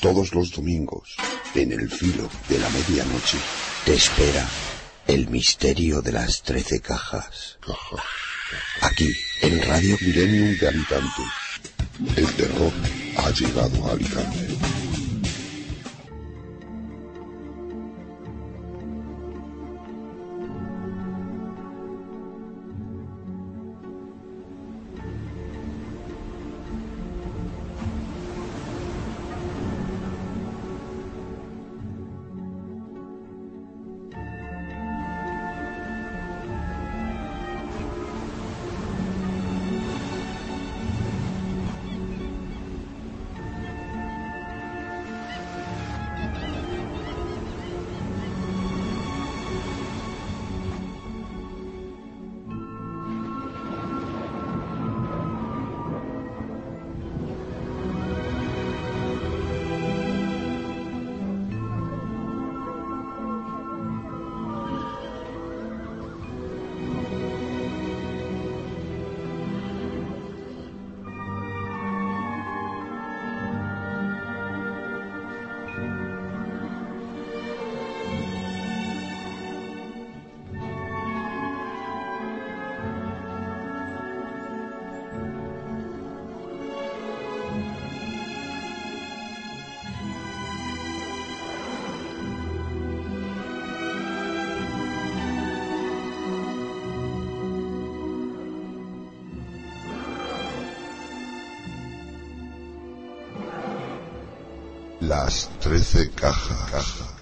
Todos los domingos, en el filo de la medianoche, te espera el misterio de las trece cajas. Aquí, en Radio Millennium de Alicante. El terror ha llegado a Alicante. Las trece cajas.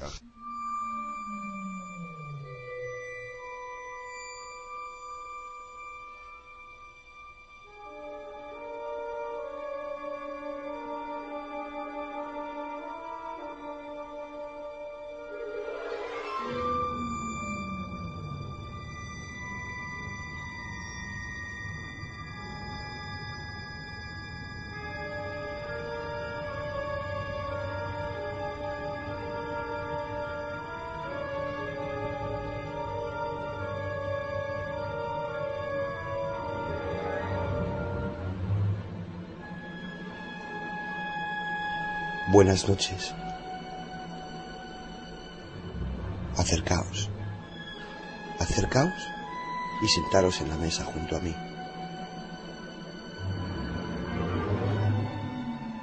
Buenas noches. Acercaos. Acercaos y sentaros en la mesa junto a mí.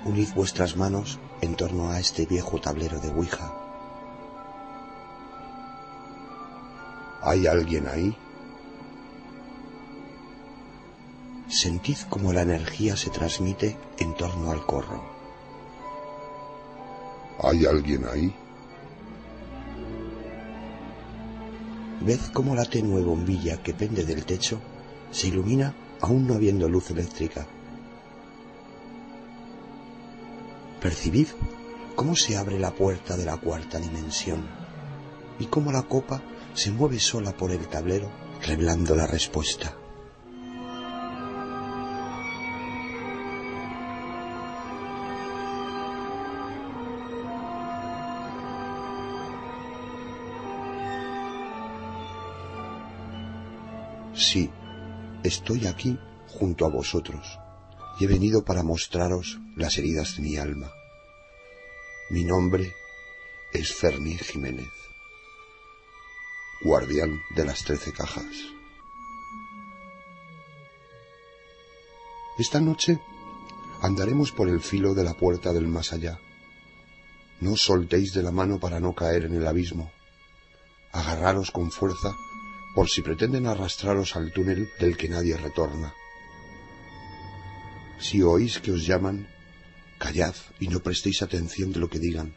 Unid vuestras manos en torno a este viejo tablero de Ouija. ¿Hay alguien ahí? Sentid cómo la energía se transmite en torno al corro. ¿Hay alguien ahí? Ved cómo la tenue bombilla que pende del techo se ilumina aún no habiendo luz eléctrica. Percibid cómo se abre la puerta de la cuarta dimensión y cómo la copa se mueve sola por el tablero revelando la respuesta. Estoy aquí junto a vosotros y he venido para mostraros las heridas de mi alma. Mi nombre es Fermín Jiménez, guardián de las trece cajas. Esta noche andaremos por el filo de la puerta del más allá. No soltéis de la mano para no caer en el abismo. Agarraros con fuerza por si pretenden arrastraros al túnel del que nadie retorna. Si oís que os llaman, callad y no prestéis atención de lo que digan.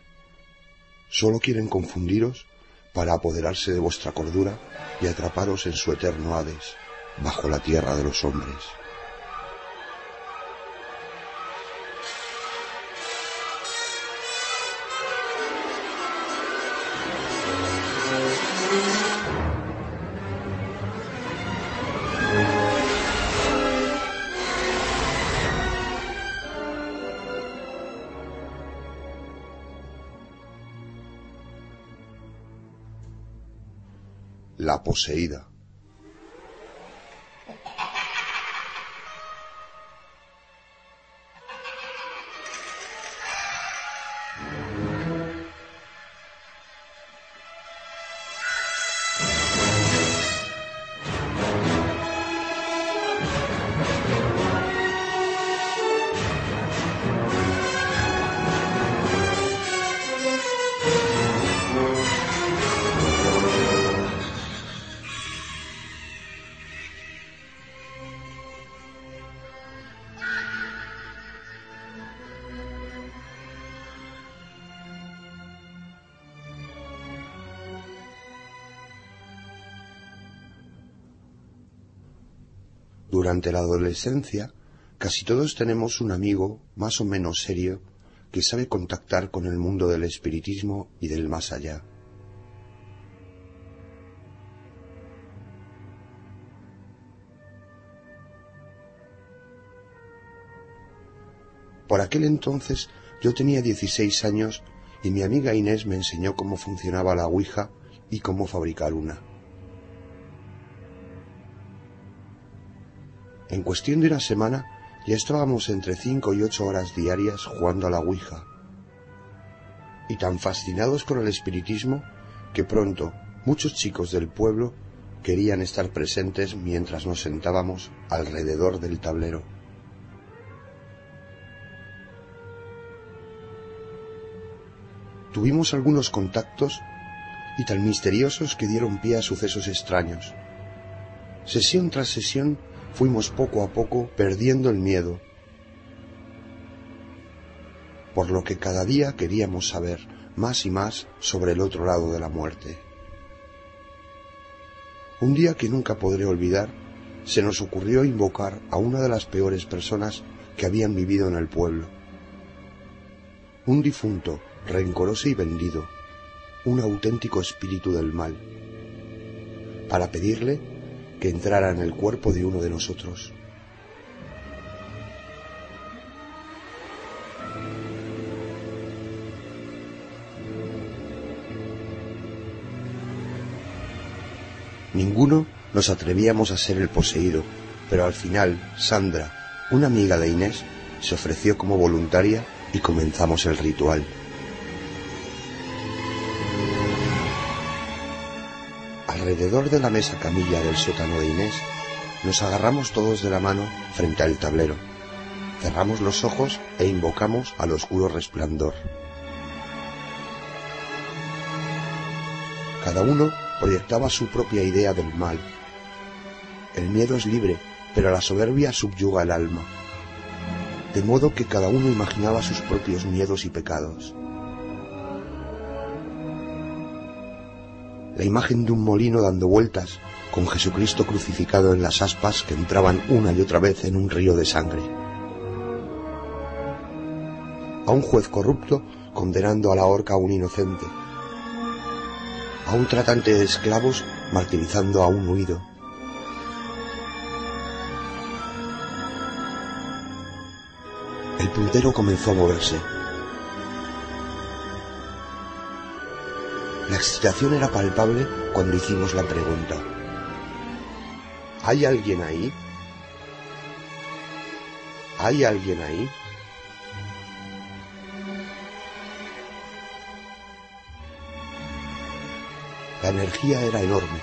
Solo quieren confundiros para apoderarse de vuestra cordura y atraparos en su eterno Hades, bajo la tierra de los hombres. La poseída. Durante la adolescencia, casi todos tenemos un amigo más o menos serio que sabe contactar con el mundo del espiritismo y del más allá. Por aquel entonces yo tenía 16 años y mi amiga Inés me enseñó cómo funcionaba la Ouija y cómo fabricar una. En cuestión de una semana ya estábamos entre cinco y ocho horas diarias jugando a la Ouija. Y tan fascinados con el espiritismo que pronto muchos chicos del pueblo querían estar presentes mientras nos sentábamos alrededor del tablero. Tuvimos algunos contactos y tan misteriosos que dieron pie a sucesos extraños. Sesión tras sesión fuimos poco a poco perdiendo el miedo, por lo que cada día queríamos saber más y más sobre el otro lado de la muerte. Un día que nunca podré olvidar, se nos ocurrió invocar a una de las peores personas que habían vivido en el pueblo. Un difunto, rencoroso y vendido, un auténtico espíritu del mal, para pedirle que entrara en el cuerpo de uno de nosotros. Ninguno nos atrevíamos a ser el poseído, pero al final Sandra, una amiga de Inés, se ofreció como voluntaria y comenzamos el ritual. Alrededor de la mesa camilla del sótano de Inés, nos agarramos todos de la mano frente al tablero. Cerramos los ojos e invocamos al oscuro resplandor. Cada uno proyectaba su propia idea del mal. El miedo es libre, pero la soberbia subyuga el alma. De modo que cada uno imaginaba sus propios miedos y pecados. La imagen de un molino dando vueltas, con Jesucristo crucificado en las aspas que entraban una y otra vez en un río de sangre. A un juez corrupto condenando a la horca a un inocente. A un tratante de esclavos martirizando a un huido. El puntero comenzó a moverse La excitación era palpable cuando hicimos la pregunta. ¿Hay alguien ahí? ¿Hay alguien ahí? La energía era enorme.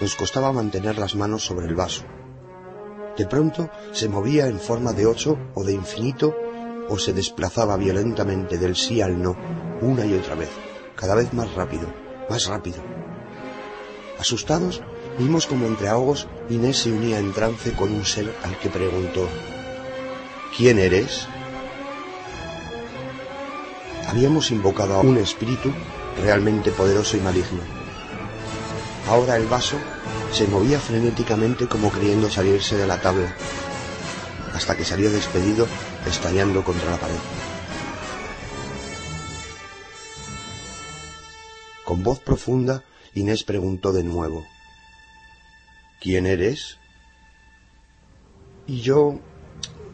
Nos costaba mantener las manos sobre el vaso. De pronto se movía en forma de ocho o de infinito o se desplazaba violentamente del sí al no una y otra vez, cada vez más rápido, más rápido. Asustados, vimos como entre ahogos Inés se unía en trance con un ser al que preguntó, ¿quién eres? Habíamos invocado a un espíritu realmente poderoso y maligno. Ahora el vaso se movía frenéticamente como queriendo salirse de la tabla, hasta que salió despedido estallando contra la pared. Con voz profunda, Inés preguntó de nuevo, ¿Quién eres? Y yo...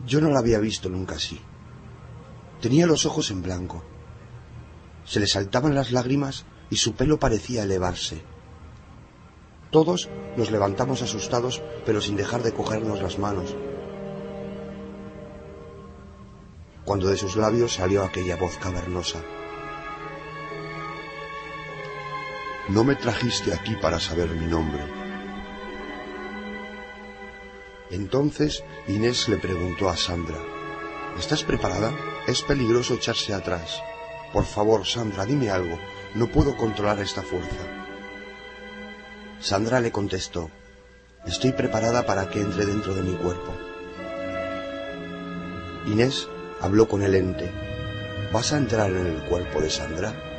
yo no la había visto nunca así. Tenía los ojos en blanco. Se le saltaban las lágrimas y su pelo parecía elevarse. Todos nos levantamos asustados, pero sin dejar de cogernos las manos. Cuando de sus labios salió aquella voz cavernosa. No me trajiste aquí para saber mi nombre. Entonces Inés le preguntó a Sandra, ¿Estás preparada? Es peligroso echarse atrás. Por favor, Sandra, dime algo. No puedo controlar esta fuerza. Sandra le contestó, Estoy preparada para que entre dentro de mi cuerpo. Inés habló con el ente. ¿Vas a entrar en el cuerpo de Sandra?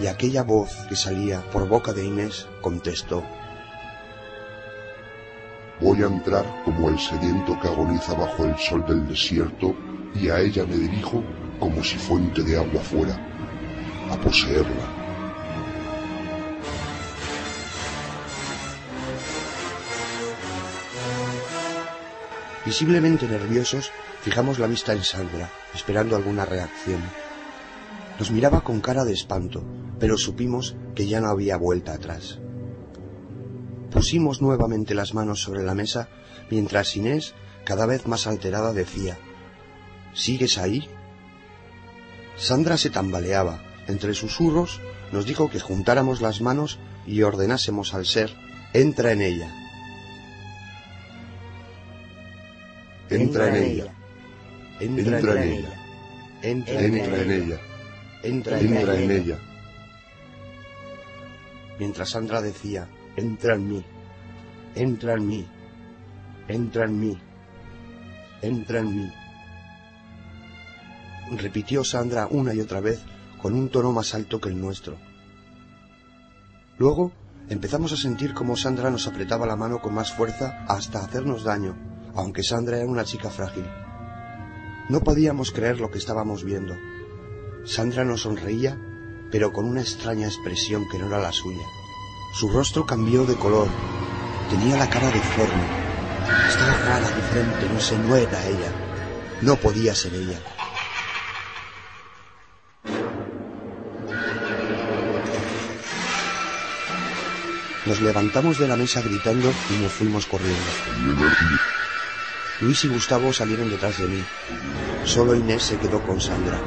Y aquella voz que salía por boca de Inés contestó, Voy a entrar como el sediento que agoniza bajo el sol del desierto y a ella me dirijo como si fuente de agua fuera, a poseerla. Visiblemente nerviosos, fijamos la vista en Sandra, esperando alguna reacción. Nos miraba con cara de espanto, pero supimos que ya no había vuelta atrás. Pusimos nuevamente las manos sobre la mesa mientras Inés, cada vez más alterada, decía, ¿Sigues ahí? Sandra se tambaleaba. Entre susurros nos dijo que juntáramos las manos y ordenásemos al ser, entra en ella. Entra en ella. Entra, Entra en ella. Entra en ella. Entra en Entra en ella. ella. Mientras Sandra decía, entra en mí, entra en mí, entra en mí, entra en mí. Repitió Sandra una y otra vez con un tono más alto que el nuestro. Luego empezamos a sentir como Sandra nos apretaba la mano con más fuerza hasta hacernos daño, aunque Sandra era una chica frágil. No podíamos creer lo que estábamos viendo. Sandra nos sonreía, pero con una extraña expresión que no era la suya. Su rostro cambió de color. Tenía la cara deforme. Estaba rara, diferente, no sé, no era ella. No podía ser ella. Nos levantamos de la mesa gritando y nos fuimos corriendo. Luis y Gustavo salieron detrás de mí. Solo Inés se quedó con Sandra.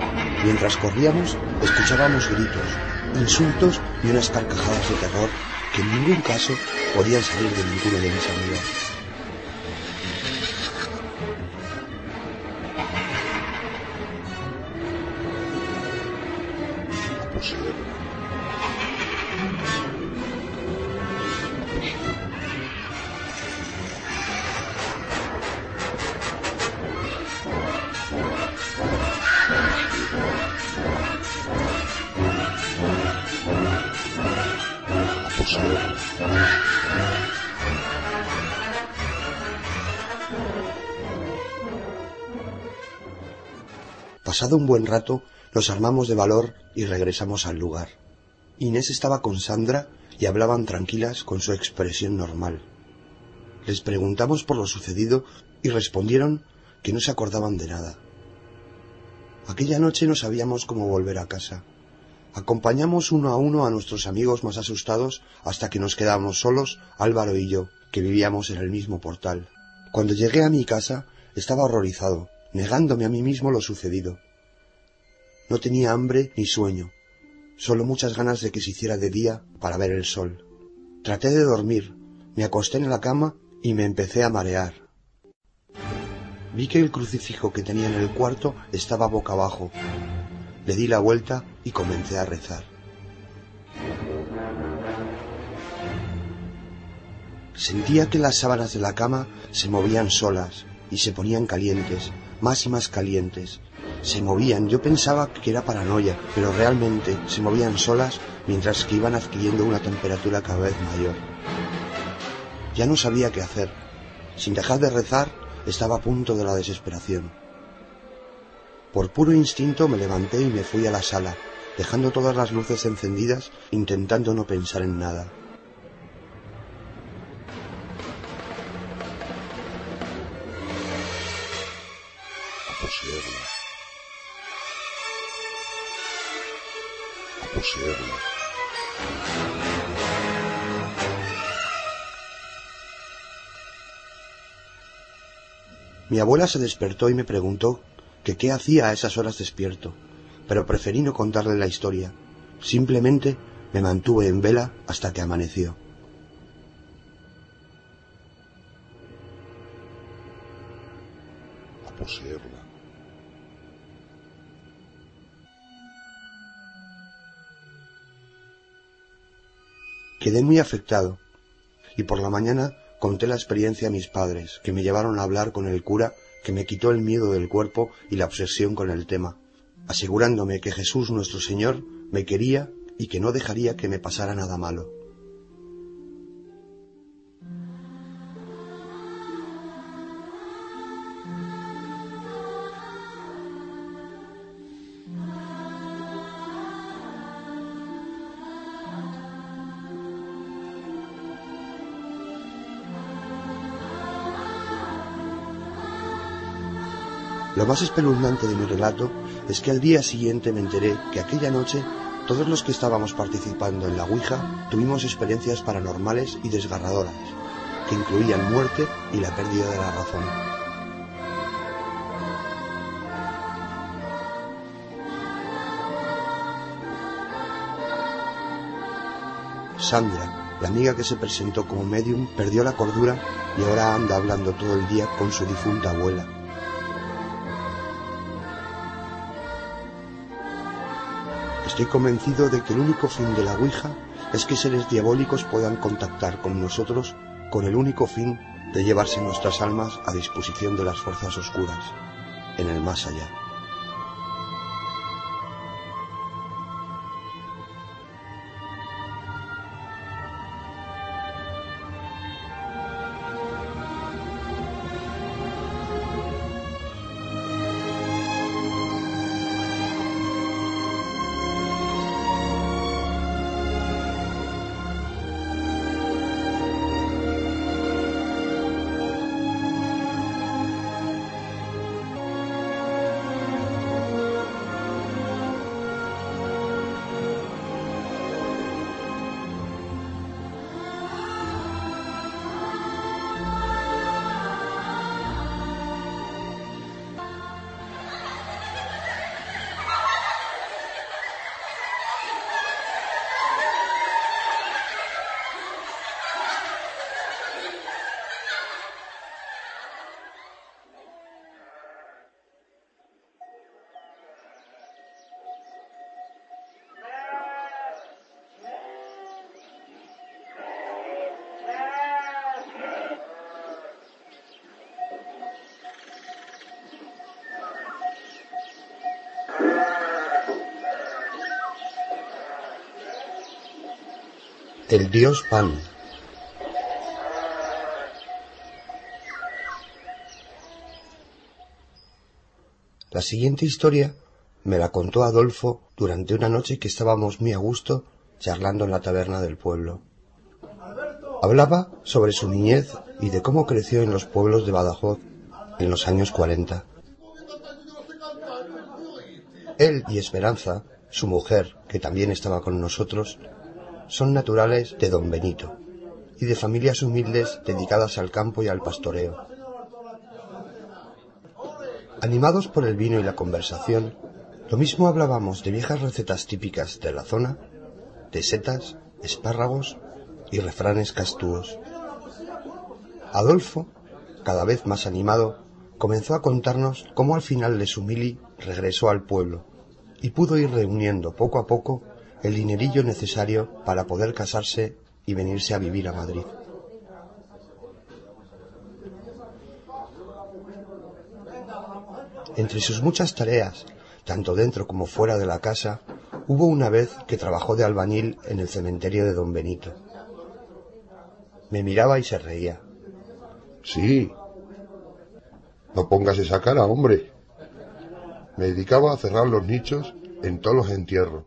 Mientras corríamos, escuchábamos gritos, insultos y unas carcajadas de terror que en ningún caso podían salir de ninguno de mis amigos. Un buen rato, nos armamos de valor y regresamos al lugar. Inés estaba con Sandra y hablaban tranquilas con su expresión normal. Les preguntamos por lo sucedido y respondieron que no se acordaban de nada. Aquella noche no sabíamos cómo volver a casa. Acompañamos uno a uno a nuestros amigos más asustados hasta que nos quedamos solos, Álvaro y yo, que vivíamos en el mismo portal. Cuando llegué a mi casa, estaba horrorizado, negándome a mí mismo lo sucedido. No tenía hambre ni sueño, solo muchas ganas de que se hiciera de día para ver el sol. Traté de dormir, me acosté en la cama y me empecé a marear. Vi que el crucifijo que tenía en el cuarto estaba boca abajo. Le di la vuelta y comencé a rezar. Sentía que las sábanas de la cama se movían solas y se ponían calientes, más y más calientes. Se movían, yo pensaba que era paranoia, pero realmente se movían solas mientras que iban adquiriendo una temperatura cada vez mayor. Ya no sabía qué hacer. Sin dejar de rezar, estaba a punto de la desesperación. Por puro instinto me levanté y me fui a la sala, dejando todas las luces encendidas, intentando no pensar en nada. A poseerla. Mi abuela se despertó y me preguntó que qué hacía a esas horas despierto, pero preferí no contarle la historia. Simplemente me mantuve en vela hasta que amaneció. A poseerla. Quedé muy afectado y por la mañana conté la experiencia a mis padres, que me llevaron a hablar con el cura que me quitó el miedo del cuerpo y la obsesión con el tema, asegurándome que Jesús nuestro Señor me quería y que no dejaría que me pasara nada malo. Lo más espeluznante de mi relato es que al día siguiente me enteré que aquella noche todos los que estábamos participando en la Ouija tuvimos experiencias paranormales y desgarradoras, que incluían muerte y la pérdida de la razón. Sandra, la amiga que se presentó como medium, perdió la cordura y ahora anda hablando todo el día con su difunta abuela. Estoy convencido de que el único fin de la Ouija es que seres diabólicos puedan contactar con nosotros con el único fin de llevarse nuestras almas a disposición de las fuerzas oscuras, en el más allá. El dios Pan. La siguiente historia me la contó Adolfo durante una noche que estábamos muy a gusto charlando en la taberna del pueblo. Hablaba sobre su niñez y de cómo creció en los pueblos de Badajoz en los años 40. Él y Esperanza, su mujer, que también estaba con nosotros, son naturales de Don Benito y de familias humildes dedicadas al campo y al pastoreo. Animados por el vino y la conversación, lo mismo hablábamos de viejas recetas típicas de la zona, de setas, espárragos y refranes castúos. Adolfo, cada vez más animado, comenzó a contarnos cómo al final de su mili regresó al pueblo y pudo ir reuniendo poco a poco el dinerillo necesario para poder casarse y venirse a vivir a Madrid. Entre sus muchas tareas, tanto dentro como fuera de la casa, hubo una vez que trabajó de albañil en el cementerio de don Benito. Me miraba y se reía. Sí. No pongas esa cara, hombre. Me dedicaba a cerrar los nichos en todos los entierros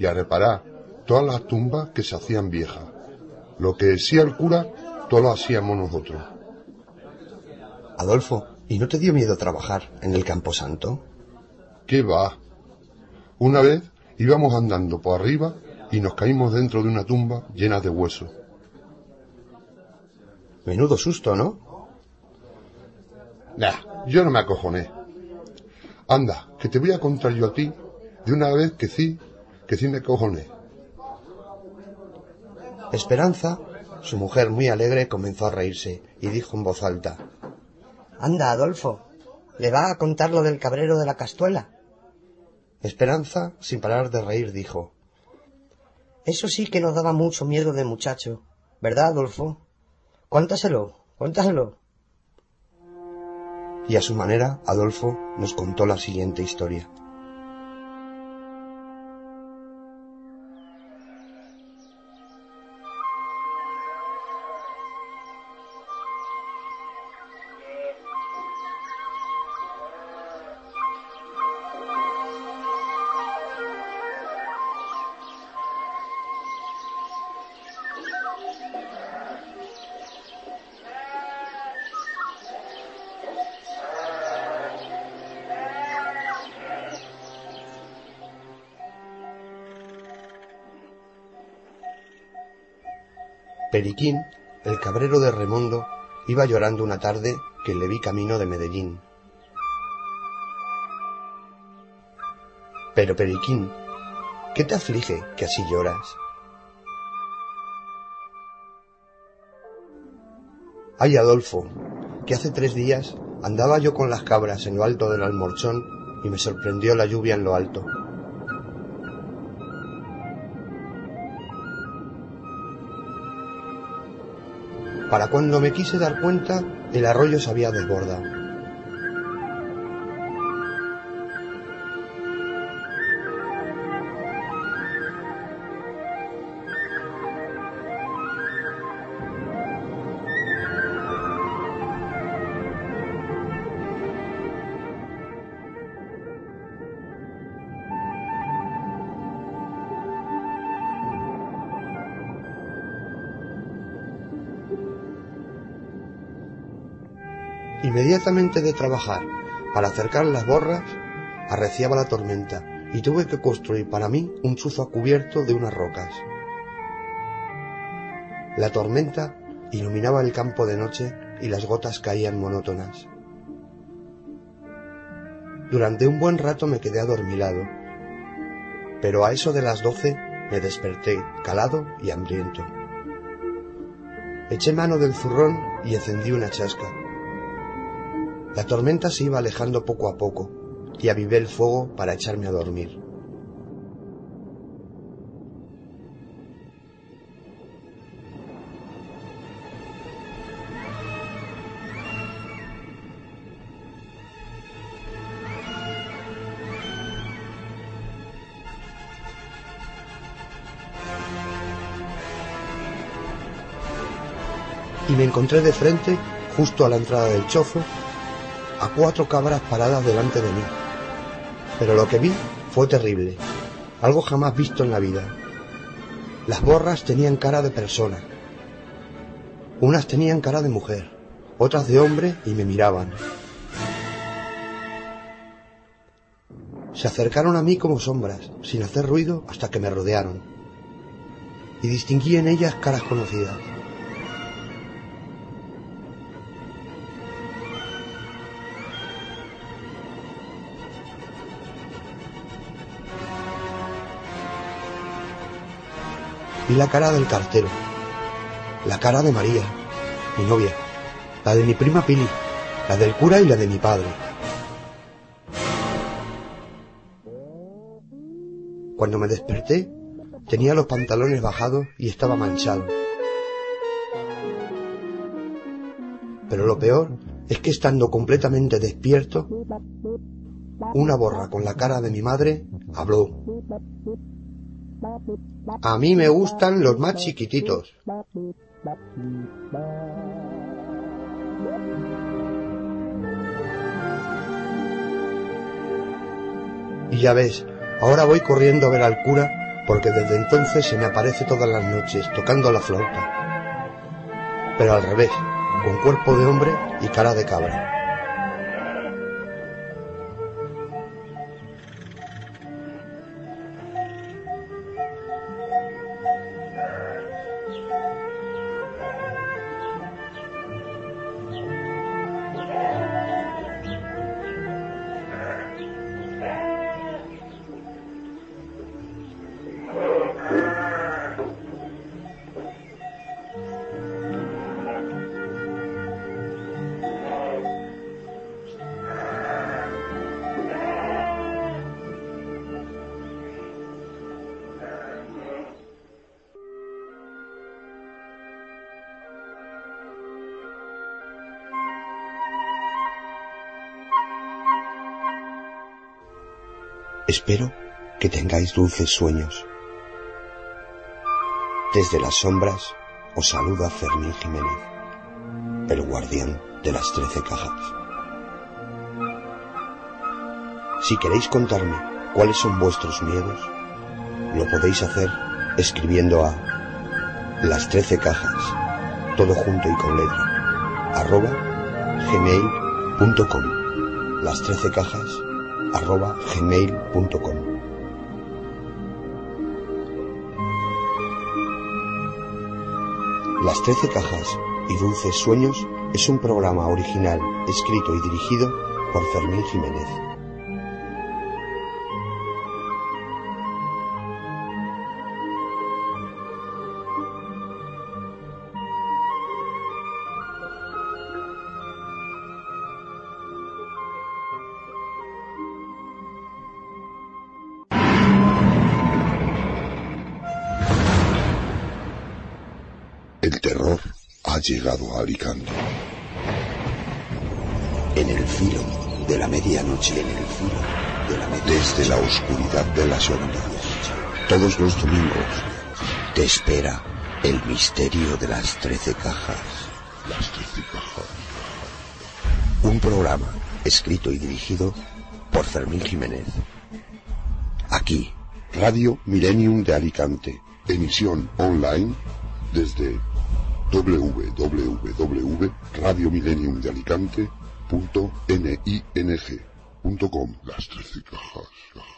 y a reparar todas las tumbas que se hacían viejas. Lo que decía el cura, todo lo hacíamos nosotros. Adolfo, ¿y no te dio miedo trabajar en el Camposanto? ¿Qué va? Una vez íbamos andando por arriba y nos caímos dentro de una tumba llena de huesos. Menudo susto, ¿no? Nah, yo no me acojoné. Anda, que te voy a contar yo a ti de una vez que sí, que sí me acojoné. Esperanza, su mujer muy alegre, comenzó a reírse y dijo en voz alta. Anda, Adolfo, ¿le va a contar lo del cabrero de la castuela? Esperanza, sin parar de reír, dijo. Eso sí que nos daba mucho miedo de muchacho, ¿verdad, Adolfo? Cuéntaselo, cuéntaselo. Y a su manera, Adolfo nos contó la siguiente historia. Periquín, el cabrero de Remondo, iba llorando una tarde que le vi camino de Medellín. Pero Periquín, ¿qué te aflige que así lloras? Ay, Adolfo, que hace tres días andaba yo con las cabras en lo alto del almorchón y me sorprendió la lluvia en lo alto. Para cuando me quise dar cuenta, el arroyo se había desbordado. Inmediatamente de trabajar para acercar las borras, arreciaba la tormenta y tuve que construir para mí un chuzo cubierto de unas rocas. La tormenta iluminaba el campo de noche y las gotas caían monótonas. Durante un buen rato me quedé adormilado, pero a eso de las doce me desperté calado y hambriento. Eché mano del zurrón y encendí una chasca. La tormenta se iba alejando poco a poco y avivé el fuego para echarme a dormir. Y me encontré de frente, justo a la entrada del chozo, a cuatro cabras paradas delante de mí. Pero lo que vi fue terrible, algo jamás visto en la vida. Las borras tenían cara de persona. Unas tenían cara de mujer, otras de hombre y me miraban. Se acercaron a mí como sombras, sin hacer ruido, hasta que me rodearon. Y distinguí en ellas caras conocidas. Vi la cara del cartero, la cara de María, mi novia, la de mi prima Pili, la del cura y la de mi padre. Cuando me desperté, tenía los pantalones bajados y estaba manchado. Pero lo peor es que estando completamente despierto, una borra con la cara de mi madre habló. A mí me gustan los más chiquititos. Y ya ves, ahora voy corriendo a ver al cura porque desde entonces se me aparece todas las noches tocando la flauta. Pero al revés, con cuerpo de hombre y cara de cabra. Espero que tengáis dulces sueños. Desde las sombras os saluda Fermín Jiménez, el guardián de las trece cajas. Si queréis contarme cuáles son vuestros miedos, lo podéis hacer escribiendo a las trece cajas, todo junto y con letra, arroba gmail.com. Las trece cajas, arroba gmail.com. Las trece cajas y dulces sueños es un programa original escrito y dirigido por Fermín Jiménez. Llegado a Alicante. En el filo de la medianoche, en el filo de la medianoche, Desde la oscuridad de las ondas. Todos los domingos. te espera el misterio de las trece cajas. Las trece cajas. Un programa escrito y dirigido por Fermín Jiménez. Aquí, Radio Millennium de Alicante. Emisión online desde www.radiomillenniumdealicante.ning.com. Las trece cajas, cajas.